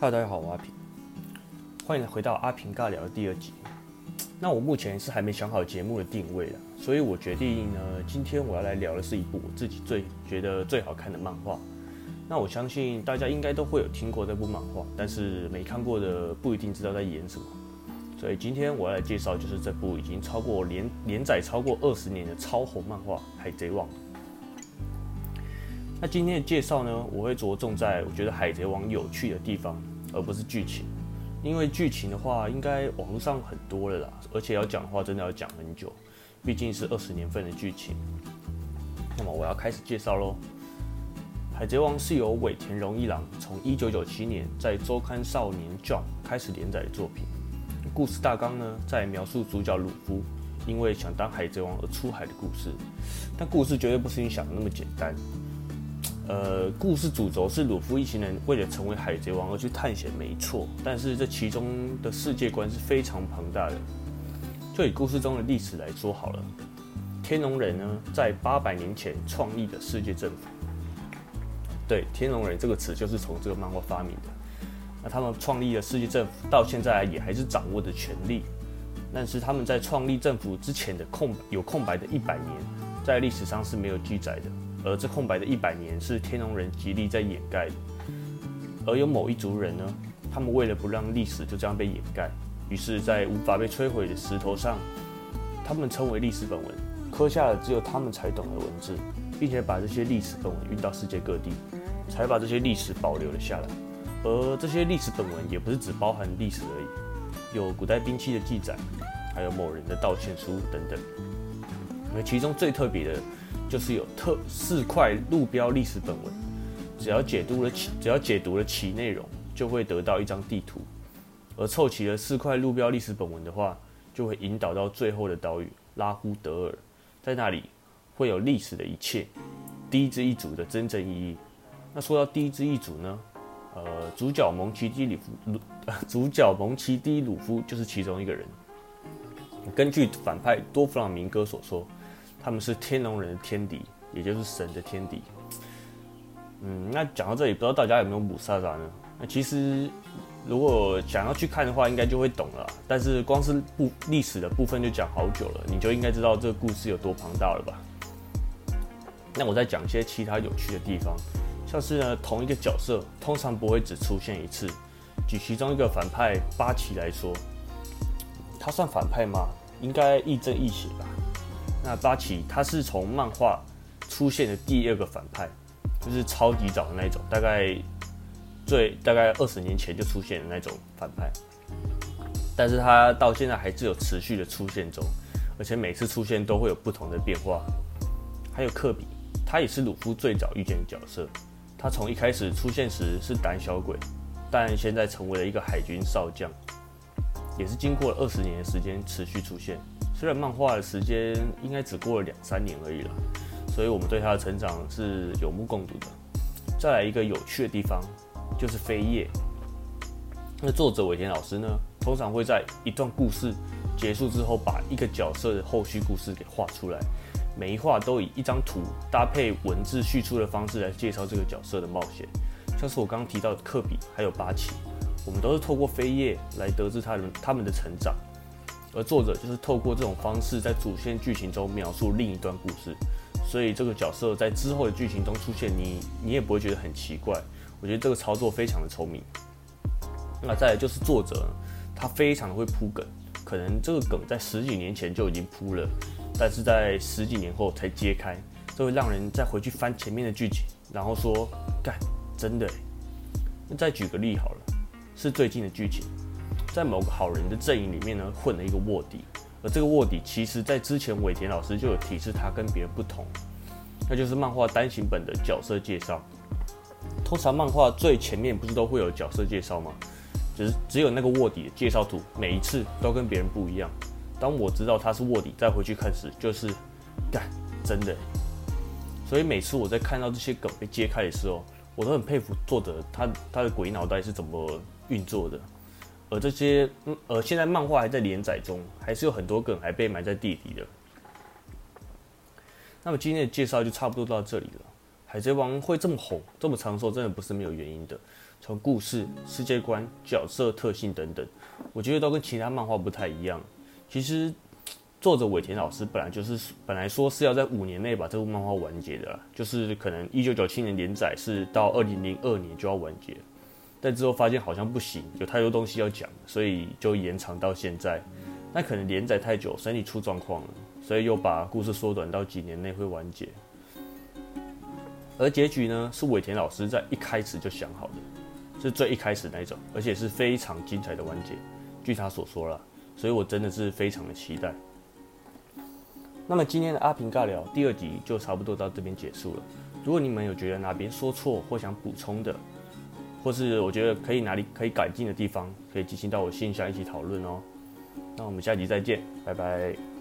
哈喽大家好，我阿平，欢迎回到阿平尬聊的第二集。那我目前是还没想好节目的定位了，所以我决定呢，今天我要来聊的是一部我自己最觉得最好看的漫画。那我相信大家应该都会有听过这部漫画，但是没看过的不一定知道在演什么。所以今天我要介绍就是这部已经超过连连载超过二十年的超红漫画《海贼王》。那今天的介绍呢，我会着重在我觉得《海贼王》有趣的地方，而不是剧情。因为剧情的话，应该网络上很多了啦，而且要讲的话，真的要讲很久，毕竟是二十年份的剧情。那么我要开始介绍喽，《海贼王》是由尾田荣一郎从一九九七年在周刊少年 Jump 开始连载的作品。故事大纲呢，在描述主角鲁夫因为想当海贼王而出海的故事，但故事绝对不是你想的那么简单。呃，故事主轴是鲁夫一行人为了成为海贼王而去探险，没错。但是这其中的世界观是非常庞大的。就以故事中的历史来说好了，天龙人呢，在八百年前创立的世界政府。对，天龙人这个词就是从这个漫画发明的。那他们创立的世界政府到现在也还是掌握着权力，但是他们在创立政府之前的空有空白的一百年，在历史上是没有记载的。而这空白的一百年是天龙人极力在掩盖的，而有某一族人呢，他们为了不让历史就这样被掩盖，于是，在无法被摧毁的石头上，他们称为历史本文，刻下了只有他们才懂的文字，并且把这些历史本文运到世界各地，才把这些历史保留了下来。而这些历史本文也不是只包含历史而已，有古代兵器的记载，还有某人的道歉书等等。而其中最特别的。就是有特四块路标历史本文，只要解读了其只要解读了其内容，就会得到一张地图。而凑齐了四块路标历史本文的话，就会引导到最后的岛屿拉呼德尔，在那里会有历史的一切，第一支一组的真正意义。那说到第一支一组呢，呃，主角蒙奇迪里夫鲁，主角蒙奇迪鲁夫就是其中一个人。根据反派多弗朗明哥所说。他们是天龙人的天敌，也就是神的天敌。嗯，那讲到这里，不知道大家有没有母萨萨呢？那其实如果想要去看的话，应该就会懂了。但是光是部历史的部分就讲好久了，你就应该知道这个故事有多庞大了吧？那我再讲一些其他有趣的地方，像是呢，同一个角色通常不会只出现一次。举其中一个反派八奇来说，他算反派吗？应该亦正亦邪吧。那八奇他是从漫画出现的第二个反派，就是超级早的那种，大概最大概二十年前就出现的那种反派，但是他到现在还是有持续的出现中，而且每次出现都会有不同的变化。还有科比，他也是鲁夫最早遇见的角色，他从一开始出现时是胆小鬼，但现在成为了一个海军少将，也是经过了二十年的时间持续出现。虽然漫画的时间应该只过了两三年而已了，所以我们对他的成长是有目共睹的。再来一个有趣的地方，就是飞叶。那作者尾田老师呢，通常会在一段故事结束之后，把一个角色的后续故事给画出来，每一画都以一张图搭配文字叙述的方式来介绍这个角色的冒险。像是我刚刚提到的科比还有八奇，我们都是透过飞叶来得知他们他们的成长。而作者就是透过这种方式，在主线剧情中描述另一段故事，所以这个角色在之后的剧情中出现，你你也不会觉得很奇怪。我觉得这个操作非常的聪明。那再来就是作者，他非常的会铺梗，可能这个梗在十几年前就已经铺了，但是在十几年后才揭开，这会让人再回去翻前面的剧情，然后说，干，真的。那再举个例好了，是最近的剧情。在某个好人的阵营里面呢，混了一个卧底，而这个卧底其实在之前尾田老师就有提示他跟别人不同，那就是漫画单行本的角色介绍。通常漫画最前面不是都会有角色介绍吗？只是只有那个卧底的介绍图，每一次都跟别人不一样。当我知道他是卧底，再回去看时，就是干真的。所以每次我在看到这些梗被揭开的时候，我都很佩服作者他他的鬼脑袋是怎么运作的。而这些，嗯，而现在漫画还在连载中，还是有很多梗还被埋在地底的。那么今天的介绍就差不多到这里了。海贼王会这么红、这么长寿，真的不是没有原因的。从故事、世界观、角色特性等等，我觉得都跟其他漫画不太一样。其实，作者尾田老师本来就是本来说是要在五年内把这部漫画完结的，就是可能一九九七年连载是到二零零二年就要完结，但之后发现好像不行，有太多东西要讲，所以就延长到现在。那可能连载太久，身体出状况了，所以又把故事缩短到几年内会完结。而结局呢，是尾田老师在一开始就想好的，是最一开始那种，而且是非常精彩的完结。据他所说了，所以我真的是非常的期待。那么今天的阿平尬聊第二集就差不多到这边结束了。如果你们有觉得哪边说错或想补充的，或是我觉得可以哪里可以改进的地方，可以进行到我信箱一起讨论哦。那我们下集再见，拜拜。